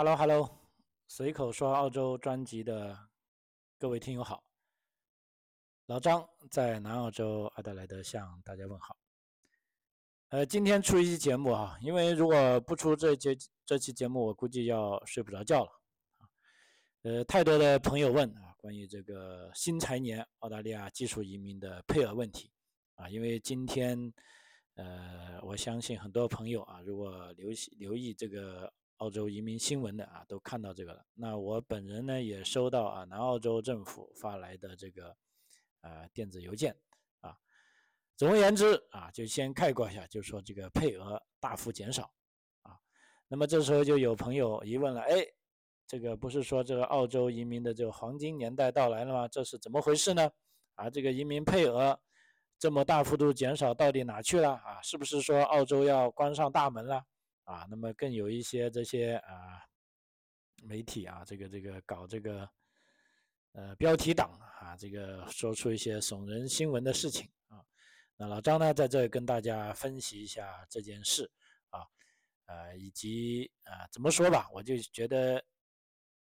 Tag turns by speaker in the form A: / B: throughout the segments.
A: Hello Hello，随口说澳洲专辑的各位听友好，老张在南澳洲阿德莱德向大家问好。呃，今天出一期节目啊，因为如果不出这节这期节目，我估计要睡不着觉了。呃，太多的朋友问啊，关于这个新财年澳大利亚技术移民的配额问题啊，因为今天呃，我相信很多朋友啊，如果留留意这个。澳洲移民新闻的啊，都看到这个了。那我本人呢，也收到啊南澳洲政府发来的这个呃电子邮件啊。总而言之啊，就先概括一下，就说这个配额大幅减少啊。那么这时候就有朋友疑问了，哎，这个不是说这个澳洲移民的这个黄金年代到来了吗？这是怎么回事呢？啊，这个移民配额这么大幅度减少，到底哪去了啊？是不是说澳洲要关上大门了？啊，那么更有一些这些啊媒体啊，这个这个搞这个呃标题党啊，这个说出一些耸人新闻的事情啊。那老张呢，在这跟大家分析一下这件事啊，呃，以及啊怎么说吧，我就觉得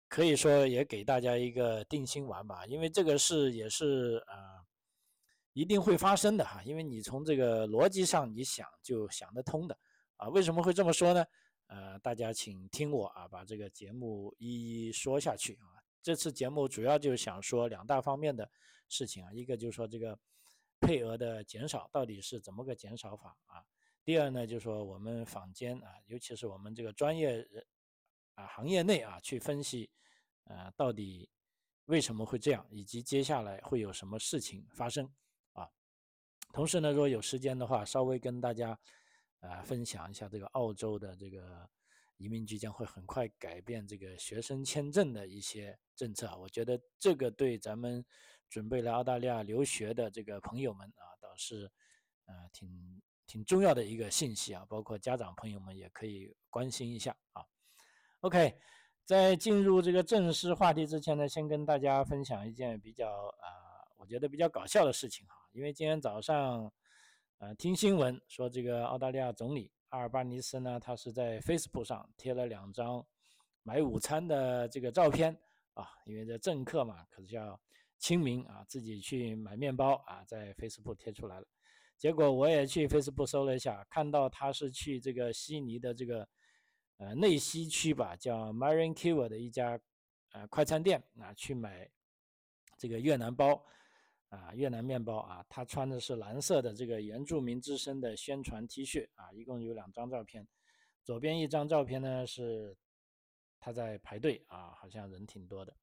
A: 可以说也给大家一个定心丸吧，因为这个事也是啊一定会发生的哈，因为你从这个逻辑上你想就想得通的。啊，为什么会这么说呢？呃，大家请听我啊，把这个节目一一说下去啊。这次节目主要就是想说两大方面的事情啊，一个就是说这个配额的减少到底是怎么个减少法啊。第二呢，就是说我们坊间啊，尤其是我们这个专业人啊行业内啊去分析，呃，到底为什么会这样，以及接下来会有什么事情发生啊。同时呢，如果有时间的话，稍微跟大家。啊，分享一下这个澳洲的这个移民局将会很快改变这个学生签证的一些政策。我觉得这个对咱们准备来澳大利亚留学的这个朋友们啊，倒是呃挺挺重要的一个信息啊。包括家长朋友们也可以关心一下啊。OK，在进入这个正式话题之前呢，先跟大家分享一件比较啊，我觉得比较搞笑的事情哈。因为今天早上。呃，听新闻说，这个澳大利亚总理阿尔巴尼斯呢，他是在 Facebook 上贴了两张买午餐的这个照片啊，因为这政客嘛，可是要亲民啊，自己去买面包啊，在 Facebook 贴出来了。结果我也去 Facebook 搜了一下，看到他是去这个悉尼的这个呃内西区吧，叫 Marion k i w a 的一家呃快餐店啊，去买这个越南包。啊，越南面包啊，他穿的是蓝色的这个原住民之声的宣传 T 恤啊，一共有两张照片，左边一张照片呢是他在排队啊，好像人挺多的，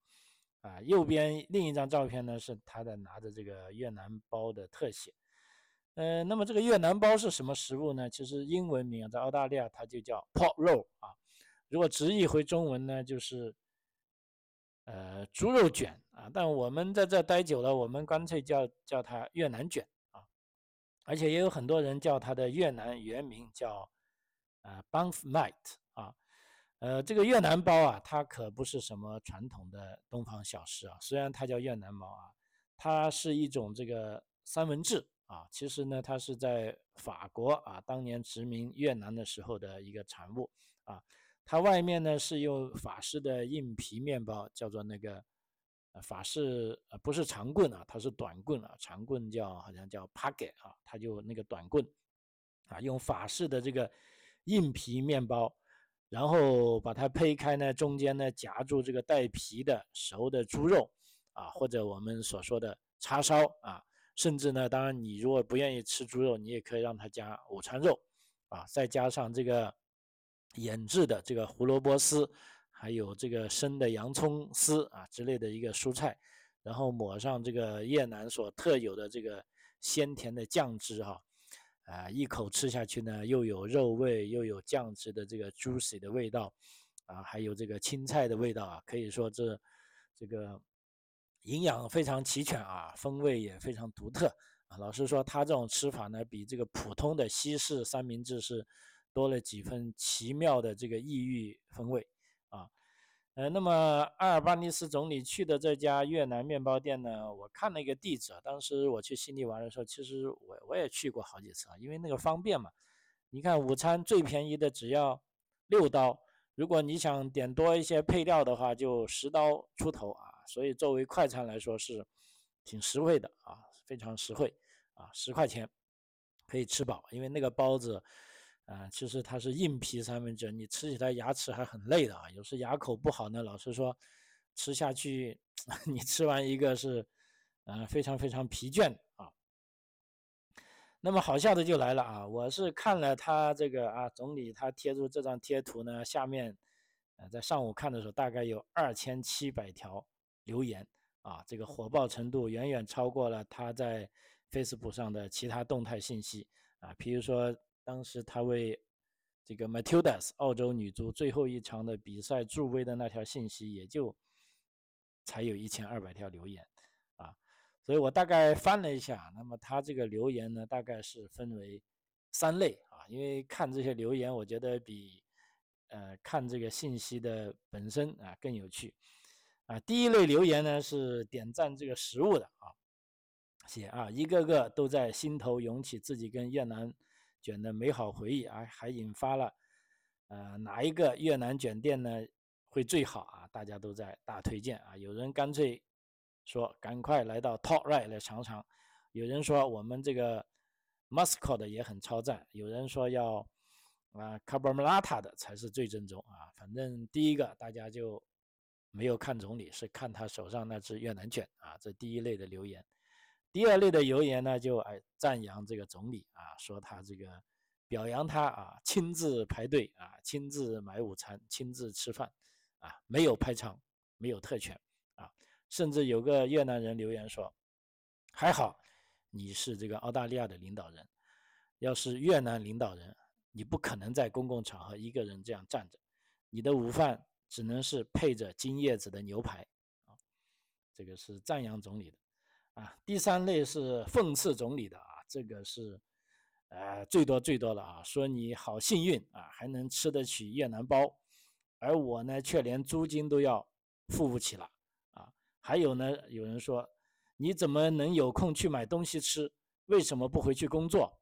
A: 啊，右边另一张照片呢是他在拿着这个越南包的特写，呃，那么这个越南包是什么食物呢？其实英文名在澳大利亚它就叫 pork roll 啊，如果直译回中文呢就是。呃，猪肉卷但我们在这待久了，我们干脆叫叫它越南卷啊，而且也有很多人叫它的越南原名叫啊 b a n f Night 啊，呃，这个越南包啊，它可不是什么传统的东方小吃啊，虽然它叫越南包啊，它是一种这个三文治啊，其实呢，它是在法国啊当年殖民越南的时候的一个产物啊。它外面呢是用法式的硬皮面包，叫做那个，法式呃不是长棍啊，它是短棍啊，长棍叫好像叫 p a g e t 啊，它就那个短棍，啊，用法式的这个硬皮面包，然后把它胚开呢，中间呢夹住这个带皮的熟的猪肉，啊，或者我们所说的叉烧啊，甚至呢，当然你如果不愿意吃猪肉，你也可以让它加午餐肉，啊，再加上这个。腌制的这个胡萝卜丝，还有这个生的洋葱丝啊之类的一个蔬菜，然后抹上这个越南所特有的这个鲜甜的酱汁哈，啊，一口吃下去呢，又有肉味，又有酱汁的这个 juicy 的味道，啊，还有这个青菜的味道啊，可以说这这个营养非常齐全啊，风味也非常独特啊。老实说，它这种吃法呢，比这个普通的西式三明治是。多了几分奇妙的这个异域风味，呃，那么阿尔巴尼斯总理去的这家越南面包店呢，我看了一个地址，当时我去悉尼玩的时候，其实我我也去过好几次啊，因为那个方便嘛。你看午餐最便宜的只要六刀，如果你想点多一些配料的话，就十刀出头啊。所以作为快餐来说是挺实惠的啊，非常实惠啊，十块钱可以吃饱。因为那个包子，啊，其实它是硬皮三明治，你吃起来牙齿还很累的啊。有时牙口不好呢，老实说，吃下去 你吃完一个是，啊，非常非常疲倦啊。那么好笑的就来了啊！我是看了他这个啊，总理他贴出这张贴图呢，下面，呃，在上午看的时候，大概有二千七百条留言啊，这个火爆程度远远超过了他在 Facebook 上的其他动态信息啊，比如说当时他为这个 Matildas 澳洲女足最后一场的比赛助威的那条信息，也就才有一千二百条留言啊。所以我大概翻了一下，那么他这个留言呢，大概是分为三类啊。因为看这些留言，我觉得比呃看这个信息的本身啊更有趣啊。第一类留言呢是点赞这个食物的啊，写啊一个个都在心头涌起自己跟越南卷的美好回忆啊，还引发了呃哪一个越南卷店呢会最好啊？大家都在大推荐啊，有人干脆。说赶快来到 Top Right 来尝尝。有人说我们这个 Muscat 的也很超赞，有人说要啊 c a b r a m a t a 的才是最正宗啊。反正第一个大家就没有看总理，是看他手上那只越南卷啊。这第一类的留言。第二类的留言呢，就哎赞扬这个总理啊，说他这个表扬他啊，亲自排队啊，亲自买午餐，亲自吃饭啊，没有排场，没有特权。啊甚至有个越南人留言说：“还好你是这个澳大利亚的领导人，要是越南领导人，你不可能在公共场合一个人这样站着，你的午饭只能是配着金叶子的牛排。”啊，这个是赞扬总理的啊。第三类是讽刺总理的啊，这个是呃最多最多的啊，说你好幸运啊，还能吃得起越南包，而我呢却连租金都要付不起了啊。还有呢，有人说，你怎么能有空去买东西吃？为什么不回去工作？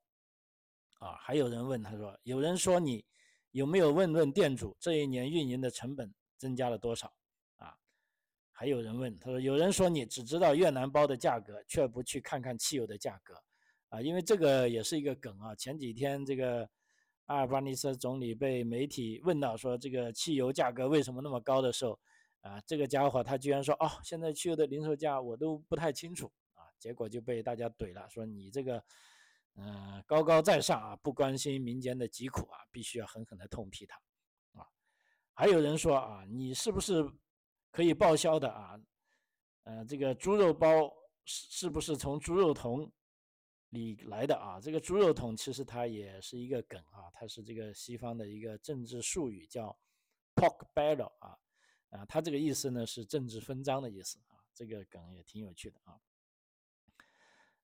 A: 啊，还有人问他说，有人说你有没有问问店主这一年运营的成本增加了多少？还有人问他说，有人说你只知道越南包的价格，却不去看看汽油的价格，啊，因为这个也是一个梗啊。前几天这个阿尔巴尼斯总理被媒体问到说这个汽油价格为什么那么高的时候。啊，这个家伙他居然说哦，现在汽油的零售价我都不太清楚啊，结果就被大家怼了，说你这个，嗯，高高在上啊，不关心民间的疾苦啊，必须要狠狠的痛批他，啊，还有人说啊，你是不是可以报销的啊？呃，这个猪肉包是是不是从猪肉桶里来的啊？这个猪肉桶其实它也是一个梗啊，它是这个西方的一个政治术语，叫 pork barrel 啊。啊，它这个意思呢是政治分赃的意思啊，这个梗也挺有趣的啊。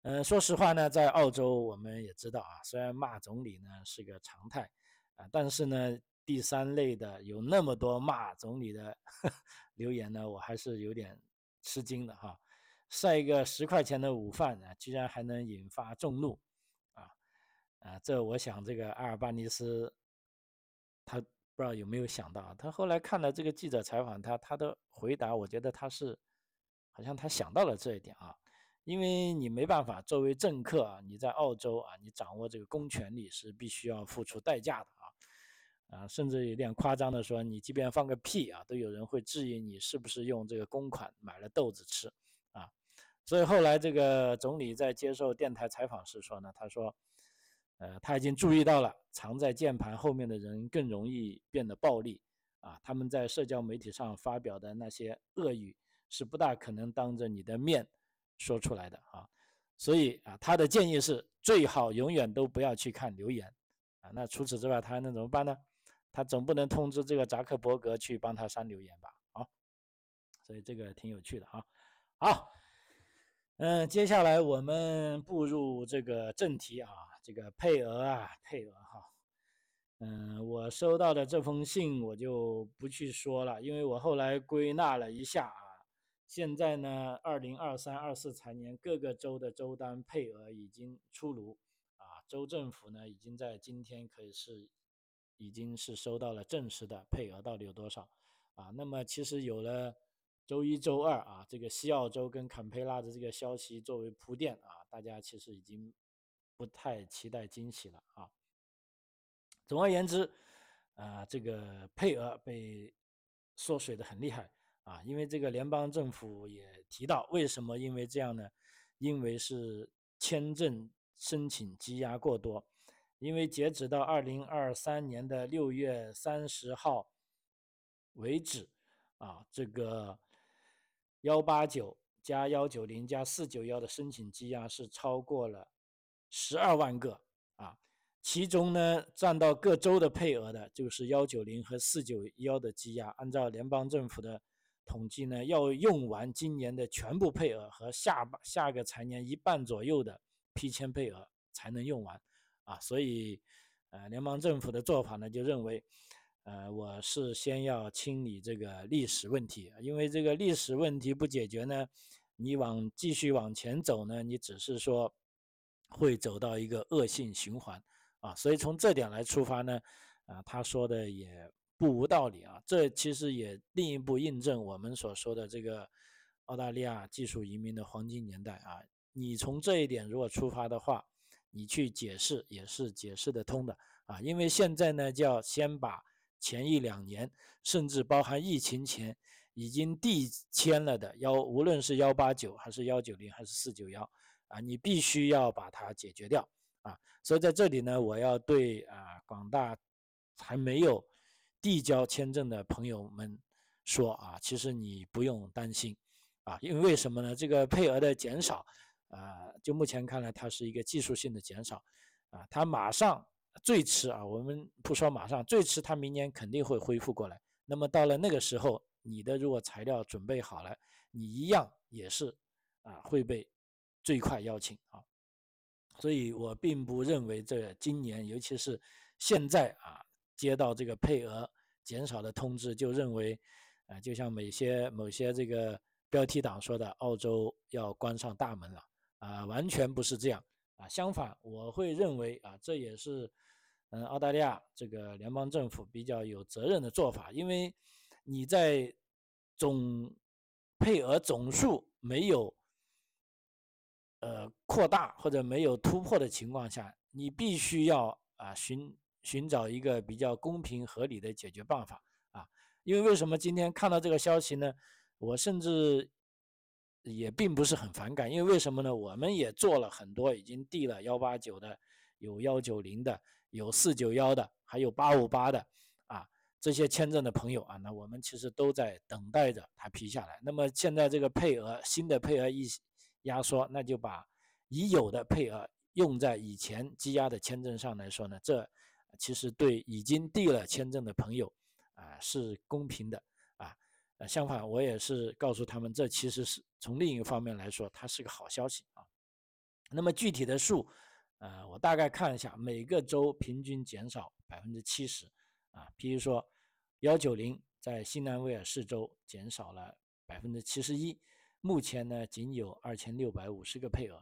A: 嗯，说实话呢，在澳洲我们也知道啊，虽然骂总理呢是个常态啊，但是呢，第三类的有那么多骂总理的留言呢，我还是有点吃惊的哈。晒一个十块钱的午饭呢，居然还能引发众怒啊啊！这我想这个阿尔巴尼斯他。不知道有没有想到，他后来看了这个记者采访他，他的回答，我觉得他是，好像他想到了这一点啊，因为你没办法，作为政客啊，你在澳洲啊，你掌握这个公权力是必须要付出代价的啊，甚至有点夸张的说，你即便放个屁啊，都有人会质疑你是不是用这个公款买了豆子吃啊，所以后来这个总理在接受电台采访时说呢，他说。呃，他已经注意到了，藏在键盘后面的人更容易变得暴力啊！他们在社交媒体上发表的那些恶语，是不大可能当着你的面说出来的啊！所以啊，他的建议是最好永远都不要去看留言啊！那除此之外，他还能怎么办呢？他总不能通知这个扎克伯格去帮他删留言吧？啊！所以这个挺有趣的啊！好，嗯，接下来我们步入这个正题啊。这个配额啊，配额哈，嗯，我收到的这封信我就不去说了，因为我后来归纳了一下啊，现在呢，二零二三二四财年各个州的州单配额已经出炉啊，州政府呢已经在今天可以是已经是收到了正式的配额到底有多少啊？那么其实有了周一周二啊，这个西澳洲跟坎培拉的这个消息作为铺垫啊，大家其实已经不太期待惊喜了啊。总而言之，啊，这个配额被缩水的很厉害啊，因为这个联邦政府也提到，为什么因为这样呢？因为是签证申请积压过多。因为截止到二零二三年的六月三十号为止，啊，这个幺八九加幺九零加四九幺的申请积压是超过了十二万个啊，其中呢占到各州的配额的就是幺九零和四九幺的积压，按照联邦政府的统计呢，要用完今年的全部配额和下下个财年一半左右的批签配额才能用完。啊，所以，呃，联邦政府的做法呢，就认为，呃，我是先要清理这个历史问题，因为这个历史问题不解决呢，你往继续往前走呢，你只是说会走到一个恶性循环，啊，所以从这点来出发呢，啊，他说的也不无道理啊，这其实也另一步印证我们所说的这个澳大利亚技术移民的黄金年代啊，你从这一点如果出发的话。你去解释也是解释得通的啊，因为现在呢，就要先把前一两年，甚至包含疫情前已经递签了的幺，无论是幺八九还是幺九零还是四九幺啊，你必须要把它解决掉啊。所以在这里呢，我要对啊广大还没有递交签证的朋友们说啊，其实你不用担心啊，因为为什么呢？这个配额的减少。啊，就目前看来，它是一个技术性的减少，啊，它马上最迟啊，我们不说马上，最迟它明年肯定会恢复过来。那么到了那个时候，你的如果材料准备好了，你一样也是啊会被最快邀请啊。所以我并不认为这今年，尤其是现在啊，接到这个配额减少的通知，就认为啊，就像某些某些这个标题党说的，澳洲要关上大门了。啊，完全不是这样啊！相反，我会认为啊，这也是嗯澳大利亚这个联邦政府比较有责任的做法，因为你在总配额总数没有呃扩大或者没有突破的情况下，你必须要啊寻寻找一个比较公平合理的解决办法啊！因为为什么今天看到这个消息呢？我甚至。也并不是很反感，因为为什么呢？我们也做了很多，已经递了幺八九的，有幺九零的，有四九幺的，还有八五八的，啊，这些签证的朋友啊，那我们其实都在等待着他批下来。那么现在这个配额新的配额一压缩，那就把已有的配额用在以前积压的签证上来说呢，这其实对已经递了签证的朋友啊是公平的。呃，相反，我也是告诉他们，这其实是从另一个方面来说，它是个好消息啊。那么具体的数，呃，我大概看一下，每个州平均减少百分之七十啊。比如说，幺九零在新南威尔士州减少了百分之七十一，目前呢仅有二千六百五十个配额。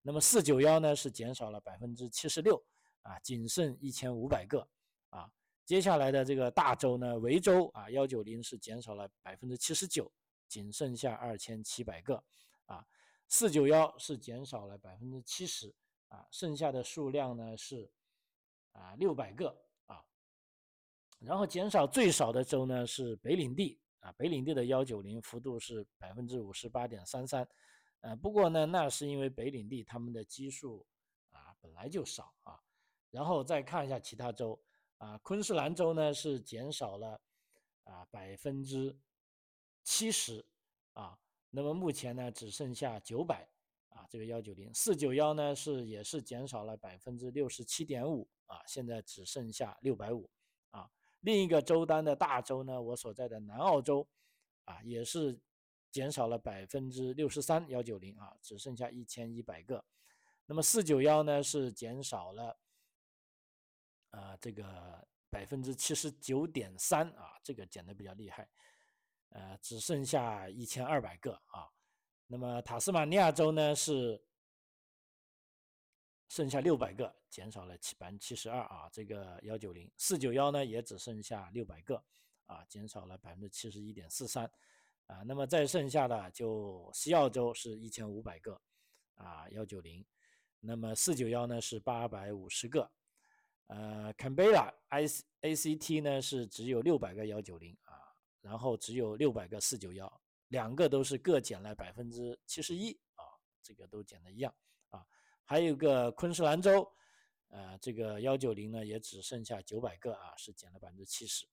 A: 那么四九幺呢是减少了百分之七十六啊，仅剩一千五百个啊。接下来的这个大洲呢，维州啊，幺九零是减少了百分之七十九，仅剩下二千七百个，啊，四九幺是减少了百分之七十，啊，剩下的数量呢是啊六百个，啊，然后减少最少的州呢是北领地，啊，北领地的幺九零幅度是百分之五十八点三三，呃，不过呢，那是因为北领地他们的基数啊本来就少啊，然后再看一下其他州。啊，昆士兰州呢是减少了啊百分之七十啊，那么目前呢只剩下九百啊，这个幺九零四九幺呢是也是减少了百分之六十七点五啊，现在只剩下六百五啊。另一个州单的大州呢，我所在的南澳洲啊也是减少了百分之六十三幺九零啊，只剩下一千一百个。那么四九幺呢是减少了。啊，这个百分之七十九点三啊，这个减的比较厉害，呃，只剩下一千二百个啊。那么塔斯马尼亚州呢是剩下六百个，减少了七百分之七十二啊。这个幺九零四九幺呢，也只剩下六百个啊，减少了百分之七十一点四三啊。那么再剩下的就西澳洲是一千五百个啊，幺九零。那么四九幺呢是八百五十个，呃，Canberra I A C T 呢是只有六百个幺九零啊，然后只有六百个四九幺，两个都是各减了百分之七十一啊，这个都减的一样啊。还有个昆士兰州，呃，这个幺九零呢也只剩下九百个啊，是减了百分之七十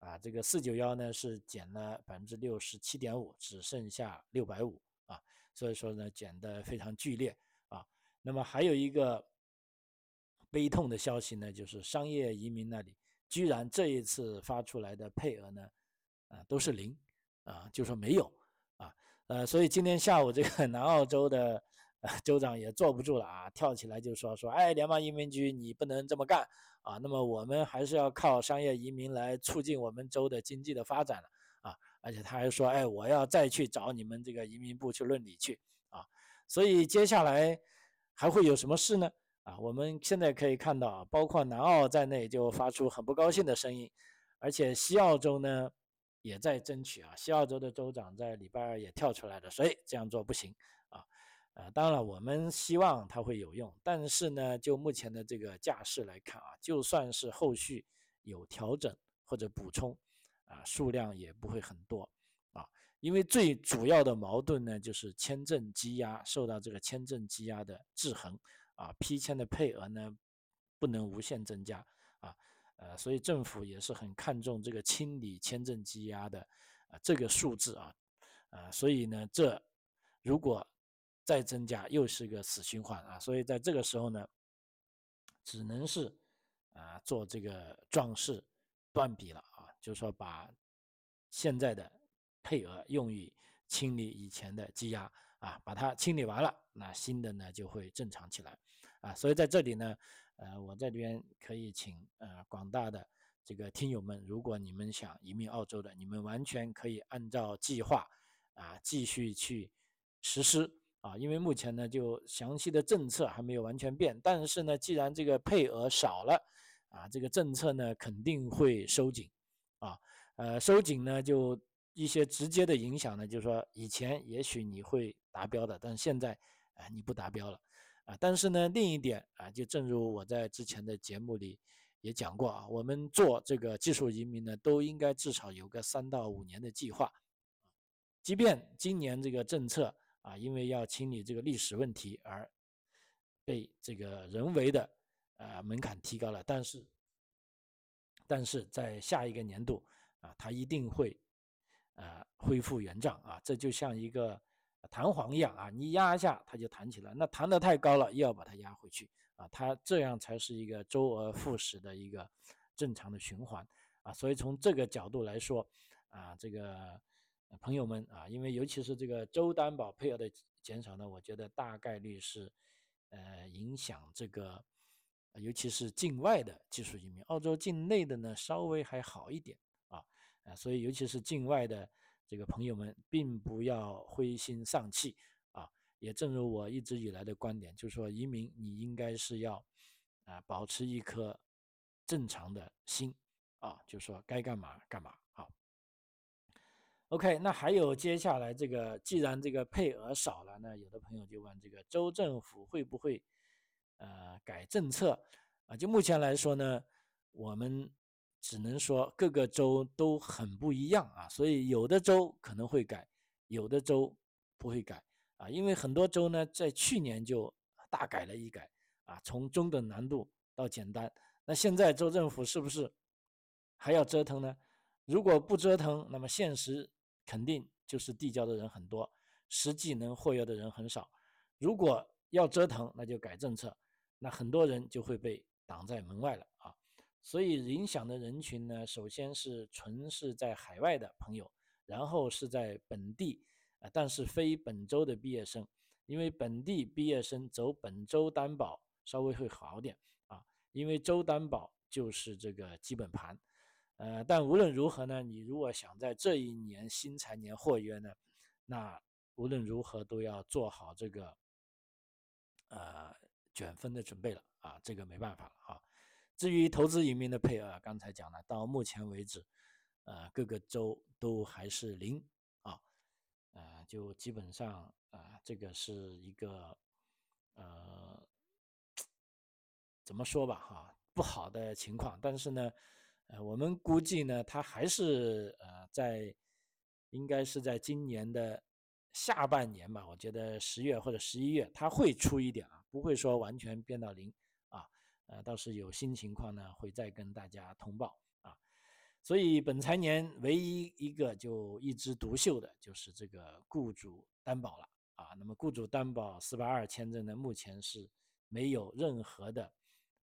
A: 啊。这个四九幺呢是减了百分之六十七点五，只剩下六百五啊，所以说呢减的非常剧烈啊。那么还有一个悲痛的消息呢，就是商业移民那里居然这一次发出来的配额呢，啊都是零，啊就说没有，啊呃，所以今天下午这个 南澳洲的州长也坐不住了啊，跳起来就说说，哎，联邦移民局你不能这么干啊，那么我们还是要靠商业移民来促进我们州的经济的发展了啊，而且他还说，哎，我要再去找你们这个移民部去论理去啊，所以接下来。还会有什么事呢？啊，我们现在可以看到啊，包括南澳在内就发出很不高兴的声音，而且西澳洲呢也在争取啊。西澳洲的州长在礼拜二也跳出来了，所以这样做不行啊。呃，当然了，我们希望它会有用，但是呢，就目前的这个架势来看啊，就算是后续有调整或者补充啊，数量也不会很多。啊因为最主要的矛盾呢，就是签证积压受到这个签证积压的制衡啊，批签的配额呢不能无限增加啊，呃，所以政府也是很看重这个清理签证积压的啊这个数字啊，啊，所以呢，这如果再增加又是个死循环啊，所以在这个时候呢，只能是啊做这个壮士断臂了啊，就是说把现在的。配额用于清理以前的积压啊，把它清理完了，那新的呢就会正常起来啊。所以在这里呢，呃，我这边可以请呃广大的这个听友们，如果你们想移民澳洲的，你们完全可以按照计划啊继续去实施啊。因为目前呢，就详细的政策还没有完全变，但是呢，既然这个配额少了啊，这个政策呢肯定会收紧啊。呃，收紧呢就。一些直接的影响呢，就是说以前也许你会达标的，但是现在啊你不达标了啊。但是呢，另一点啊，就正如我在之前的节目里也讲过啊，我们做这个技术移民呢，都应该至少有个三到五年的计划。即便今年这个政策啊，因为要清理这个历史问题而被这个人为的啊门槛提高了，但是但是在下一个年度啊，它一定会。呃，恢复原状啊，这就像一个弹簧一样啊，你压一下它就弹起来，那弹得太高了，又要把它压回去啊，它这样才是一个周而复始的一个正常的循环啊。所以从这个角度来说啊，这个朋友们啊，因为尤其是这个周担保配额的减少呢，我觉得大概率是呃影响这个，尤其是境外的技术移民，澳洲境内的呢稍微还好一点。啊，所以尤其是境外的这个朋友们，并不要灰心丧气啊。也正如我一直以来的观点，就是说移民你应该是要啊保持一颗正常的心啊，就是说该干嘛干嘛好。OK，那还有接下来这个，既然这个配额少了，那有的朋友就问这个州政府会不会呃改政策啊？就目前来说呢，我们。只能说各个州都很不一样啊，所以有的州可能会改，有的州不会改啊，因为很多州呢在去年就大改了一改啊，从中等难度到简单。那现在州政府是不是还要折腾呢？如果不折腾，那么现实肯定就是递交的人很多，实际能获约的人很少。如果要折腾，那就改政策，那很多人就会被挡在门外了。所以影响的人群呢，首先是纯是在海外的朋友，然后是在本地啊，但是非本州的毕业生，因为本地毕业生走本州担保稍微会好点啊，因为州担保就是这个基本盘，呃，但无论如何呢，你如果想在这一年新财年获约呢，那无论如何都要做好这个呃卷分的准备了啊，这个没办法了啊。至于投资移民的配额，刚才讲了，到目前为止，呃，各个州都还是零啊，呃，就基本上啊，这个是一个呃，怎么说吧哈，不好的情况。但是呢，呃，我们估计呢，它还是呃，在应该是在今年的下半年吧，我觉得十月或者十一月，它会出一点啊，不会说完全变到零。呃，倒是有新情况呢，会再跟大家通报啊。所以本财年唯一一个就一枝独秀的，就是这个雇主担保了啊。那么雇主担保四八二签证呢，目前是没有任何的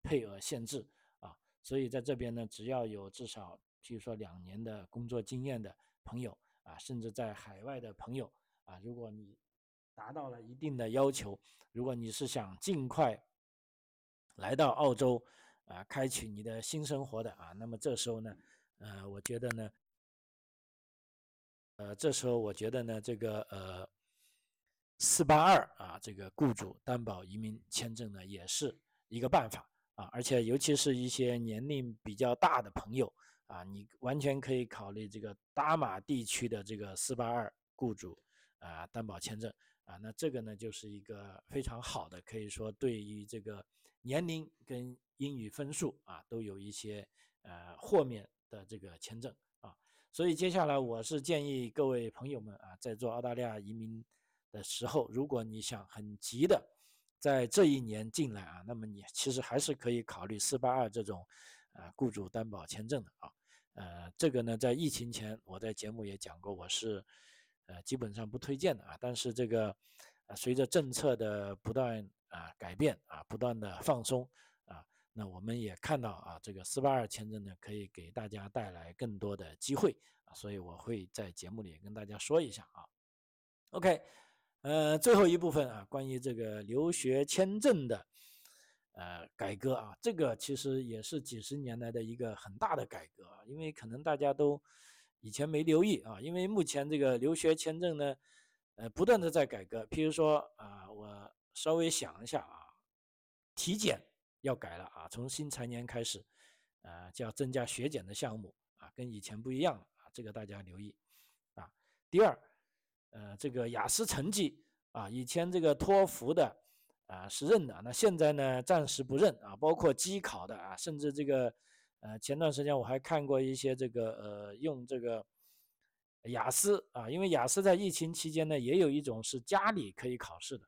A: 配额限制啊。所以在这边呢，只要有至少，譬如说两年的工作经验的朋友啊，甚至在海外的朋友啊，如果你达到了一定的要求，如果你是想尽快。来到澳洲，啊，开启你的新生活的啊，那么这时候呢，呃，我觉得呢，呃，这时候我觉得呢，这个呃，四八二啊，这个雇主担保移民签证呢，也是一个办法啊，而且尤其是一些年龄比较大的朋友啊，你完全可以考虑这个大马地区的这个四八二雇主啊担保签证啊，那这个呢，就是一个非常好的，可以说对于这个。年龄跟英语分数啊，都有一些呃豁免的这个签证啊，所以接下来我是建议各位朋友们啊，在做澳大利亚移民的时候，如果你想很急的在这一年进来啊，那么你其实还是可以考虑四八二这种啊雇主担保签证的啊，呃，这个呢在疫情前我在节目也讲过，我是呃基本上不推荐的啊，但是这个随着政策的不断。啊，改变啊，不断的放松啊，那我们也看到啊，这个四八二签证呢，可以给大家带来更多的机会啊，所以我会在节目里跟大家说一下啊。OK，呃，最后一部分啊，关于这个留学签证的呃改革啊，这个其实也是几十年来的一个很大的改革啊，因为可能大家都以前没留意啊，因为目前这个留学签证呢，呃，不断的在改革，譬如说啊，我。稍微想一下啊，体检要改了啊，从新财年开始，呃，就要增加血检的项目啊，跟以前不一样了啊，这个大家留意啊。第二，呃，这个雅思成绩啊，以前这个托福的啊是认的，那现在呢暂时不认啊，包括机考的啊，甚至这个呃前段时间我还看过一些这个呃用这个雅思啊，因为雅思在疫情期间呢也有一种是家里可以考试的。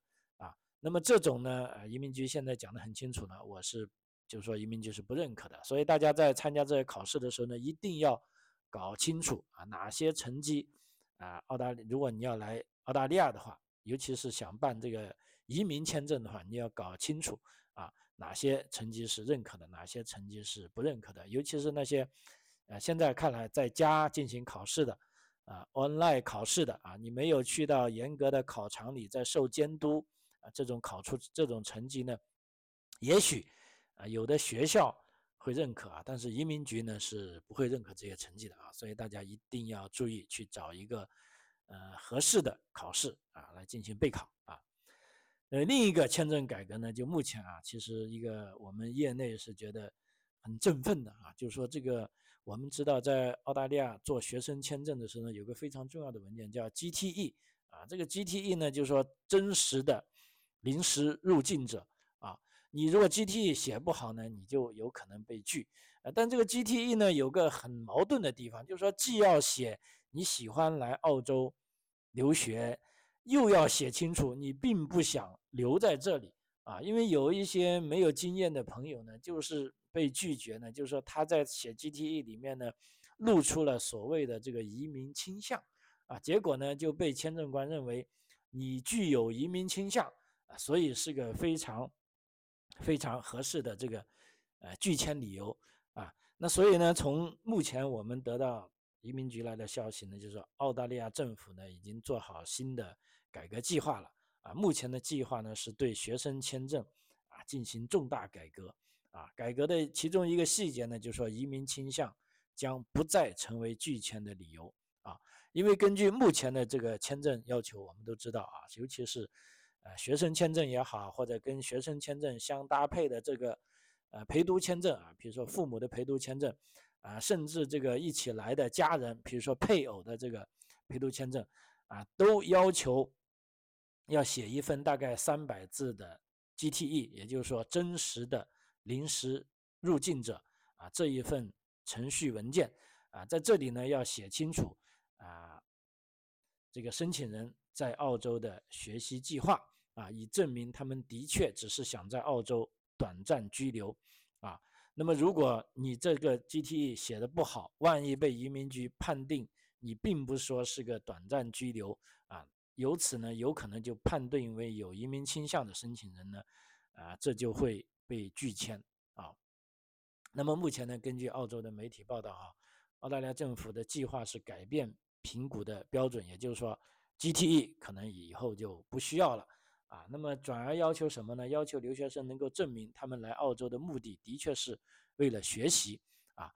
A: 那么这种呢，呃，移民局现在讲的很清楚呢，我是就是说移民局是不认可的，所以大家在参加这些考试的时候呢，一定要搞清楚啊，哪些成绩啊，澳大利如果你要来澳大利亚的话，尤其是想办这个移民签证的话，你要搞清楚啊，哪些成绩是认可的，哪些成绩是不认可的，尤其是那些呃现在看来在家进行考试的啊，online 考试的啊，你没有去到严格的考场里在受监督。啊，这种考出这种成绩呢，也许啊有的学校会认可啊，但是移民局呢是不会认可这些成绩的啊，所以大家一定要注意去找一个呃合适的考试啊来进行备考啊。呃，另一个签证改革呢，就目前啊，其实一个我们业内是觉得很振奋的啊，就是说这个我们知道在澳大利亚做学生签证的时候呢，有个非常重要的文件叫 GTE 啊，这个 GTE 呢就是说真实的。临时入境者啊，你如果 GTE 写不好呢，你就有可能被拒。呃，但这个 GTE 呢有个很矛盾的地方，就是说既要写你喜欢来澳洲留学，又要写清楚你并不想留在这里啊。因为有一些没有经验的朋友呢，就是被拒绝呢，就是说他在写 GTE 里面呢，露出了所谓的这个移民倾向啊，结果呢就被签证官认为你具有移民倾向。所以是个非常非常合适的这个呃拒签理由啊。那所以呢，从目前我们得到移民局来的消息呢，就是说澳大利亚政府呢已经做好新的改革计划了啊。目前的计划呢是对学生签证啊进行重大改革啊。改革的其中一个细节呢，就是说移民倾向将不再成为拒签的理由啊。因为根据目前的这个签证要求，我们都知道啊，尤其是呃学生签证也好，或者跟学生签证相搭配的这个呃陪读签证啊，比如说父母的陪读签证啊，甚至这个一起来的家人，比如说配偶的这个陪读签证啊，都要求要写一份大概三百字的 GTE，也就是说真实的临时入境者啊这一份程序文件啊，在这里呢要写清楚啊。这个申请人在澳洲的学习计划啊，以证明他们的确只是想在澳洲短暂居留啊。那么，如果你这个 GTE 写的不好，万一被移民局判定你并不说是个短暂居留啊，由此呢，有可能就判定为有移民倾向的申请人呢，啊，这就会被拒签啊。那么目前呢，根据澳洲的媒体报道啊，澳大利亚政府的计划是改变。评估的标准，也就是说，GTE 可能以后就不需要了啊。那么转而要求什么呢？要求留学生能够证明他们来澳洲的目的的确是为了学习啊。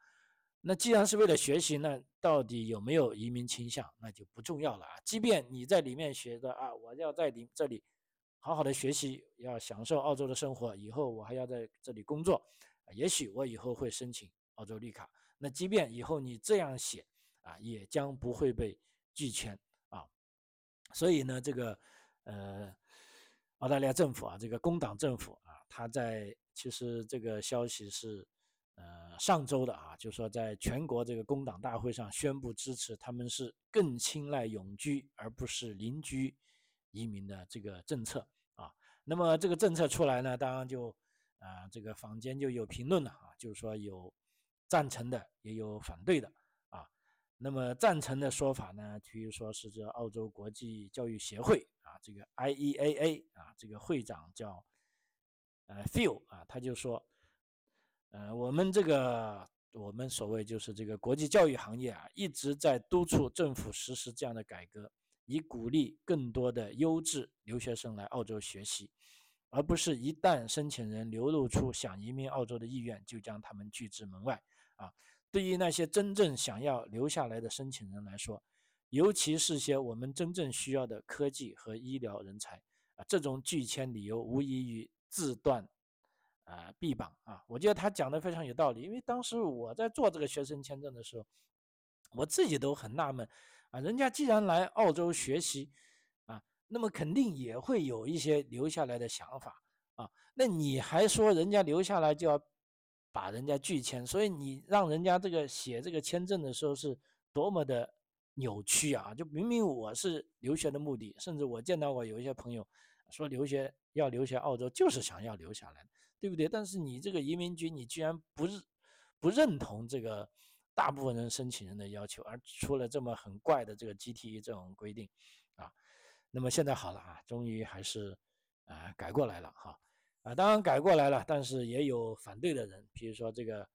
A: 那既然是为了学习，那到底有没有移民倾向，那就不重要了啊。即便你在里面学的啊，我要在里这里好好的学习，要享受澳洲的生活，以后我还要在这里工作，也许我以后会申请澳洲绿卡。那即便以后你这样写。啊，也将不会被拒签啊，所以呢，这个呃，澳大利亚政府啊，这个工党政府啊，他在其实这个消息是呃上周的啊，就说在全国这个工党大会上宣布支持，他们是更青睐永居而不是邻居移民的这个政策啊。那么这个政策出来呢，当然就啊，这个坊间就有评论了啊，就是说有赞成的，也有反对的。那么赞成的说法呢，比如说是这澳洲国际教育协会这个 IEAA 啊，这个会长叫呃 Phil 啊，他就说，呃，我们这个我们所谓就是这个国际教育行业啊，一直在督促政府实施这样的改革，以鼓励更多的优质留学生来澳洲学习，而不是一旦申请人流露出想移民澳洲的意愿，就将他们拒之门外啊。对于那些真正想要留下来的申请人来说，尤其是些我们真正需要的科技和医疗人才啊，这种拒签理由无异于自断啊臂膀啊！我觉得他讲的非常有道理，因为当时我在做这个学生签证的时候，我自己都很纳闷啊，人家既然来澳洲学习啊，那么肯定也会有一些留下来的想法啊，那你还说人家留下来就要？把人家拒签，所以你让人家这个写这个签证的时候是多么的扭曲啊！就明明我是留学的目的，甚至我见到过有一些朋友说留学要留学澳洲就是想要留下来，对不对？但是你这个移民局你居然不是不认同这个大部分人申请人的要求，而出了这么很怪的这个 GTE 这种规定啊！那么现在好了啊，终于还是啊改过来了哈。啊，当然改过来了，但是也有反对的人，比如说这个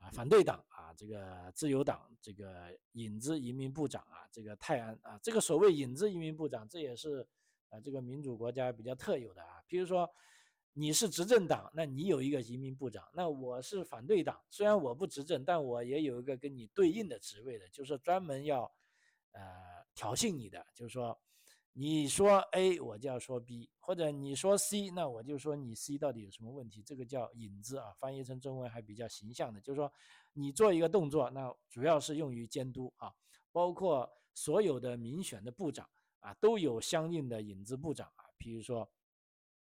A: 啊，反对党啊，这个自由党这个影子移民部长啊，这个泰安啊，这个所谓影子移民部长，这也是啊这个民主国家比较特有的啊。比如说你是执政党，那你有一个移民部长，那我是反对党，虽然我不执政，但我也有一个跟你对应的职位的，就是专门要呃挑衅你的，就是说。你说 A，我就要说 B，或者你说 C，那我就说你 C 到底有什么问题？这个叫引子啊，翻译成中文还比较形象的，就是说你做一个动作，那主要是用于监督啊，包括所有的民选的部长啊，都有相应的引子部长啊，比如说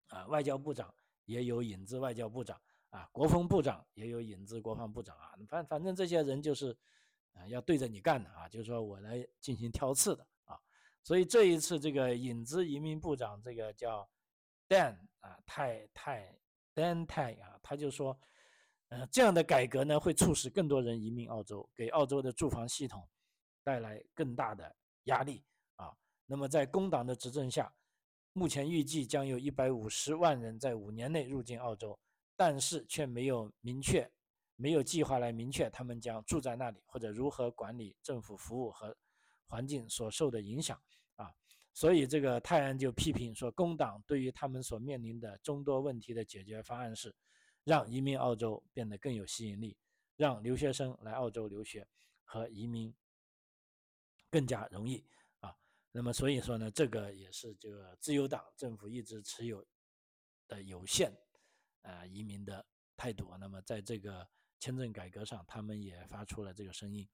A: 啊，外交部长也有引子外交部长啊，国防部长也有引子国防部长啊，反反正这些人就是啊，要对着你干的啊，就是说我来进行挑刺的。所以这一次，这个影子移民部长，这个叫 Dan 啊，泰泰 Dan 泰啊，他就说，呃，这样的改革呢，会促使更多人移民澳洲，给澳洲的住房系统带来更大的压力啊。那么在工党的执政下，目前预计将有一百五十万人在五年内入境澳洲，但是却没有明确，没有计划来明确他们将住在那里或者如何管理政府服务和环境所受的影响。啊所以，这个泰安就批评说，工党对于他们所面临的众多问题的解决方案是，让移民澳洲变得更有吸引力，让留学生来澳洲留学和移民更加容易啊。那么所以说呢，这个也是这个自由党政府一直持有的有限啊移民的态度。那么在这个签证改革上，他们也发出了这个声音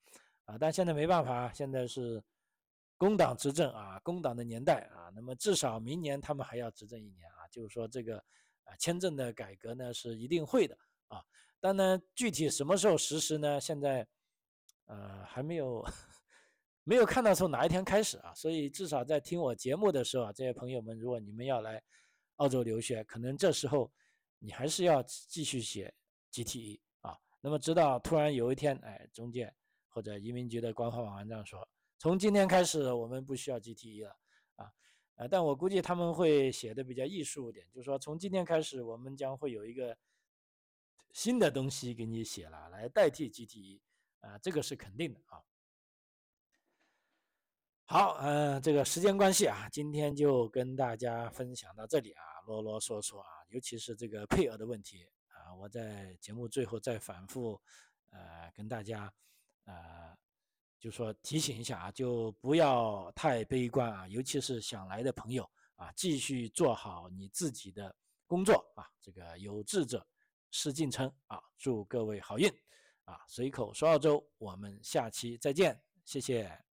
A: 啊。但现在没办法，现在是工党执政啊，工党的年代啊。那么至少明年他们还要执政一年啊，就是说这个啊签证的改革呢是一定会的啊。但呢，具体什么时候实施呢？现在呃还没有。没有看到从哪一天开始啊，所以至少在听我节目的时候啊，这些朋友们，如果你们要来澳洲留学，可能这时候你还是要继续写 GTE 啊。那么直到突然有一天，哎，中介或者移民局的官方网站说，从今天开始我们不需要 GTE 了啊，呃，但我估计他们会写的比较艺术一点，就是说从今天开始我们将会有一个新的东西给你写了来代替 GTE 啊，这个是肯定的啊。好，嗯，这个时间关系啊，今天就跟大家分享到这里啊，啰啰嗦嗦啊，尤其是这个配额的问题啊，我在节目最后再反复，呃，跟大家，呃，就说提醒一下啊，就不要太悲观啊，尤其是想来的朋友啊，继续做好你自己的工作啊，这个有志者事竟成啊，祝各位好运啊，随口说澳洲，我们下期再见，谢谢。